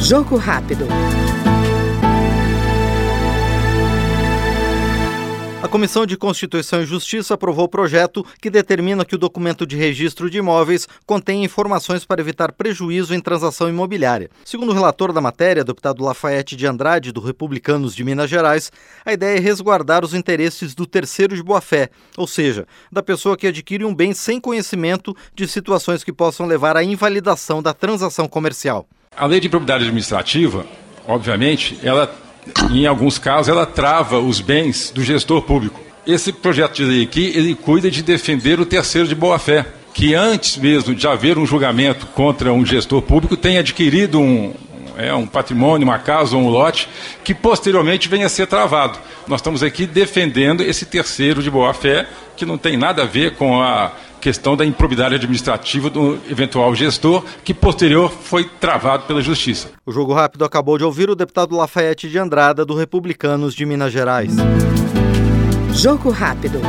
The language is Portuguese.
Jogo rápido. A Comissão de Constituição e Justiça aprovou o projeto que determina que o documento de registro de imóveis contém informações para evitar prejuízo em transação imobiliária. Segundo o relator da matéria, deputado Lafayette de Andrade, do Republicanos de Minas Gerais, a ideia é resguardar os interesses do terceiro de boa-fé, ou seja, da pessoa que adquire um bem sem conhecimento de situações que possam levar à invalidação da transação comercial. A lei de propriedade administrativa, obviamente, ela em alguns casos, ela trava os bens do gestor público. Esse projeto de lei aqui, ele cuida de defender o terceiro de boa-fé, que antes mesmo de haver um julgamento contra um gestor público, tem adquirido um, é, um patrimônio, uma casa ou um lote, que posteriormente venha a ser travado. Nós estamos aqui defendendo esse terceiro de boa-fé, que não tem nada a ver com a questão da improbidade administrativa do eventual gestor, que posterior foi travado pela Justiça. O Jogo Rápido acabou de ouvir o deputado Lafayette de Andrada, do Republicanos de Minas Gerais. Jogo Rápido.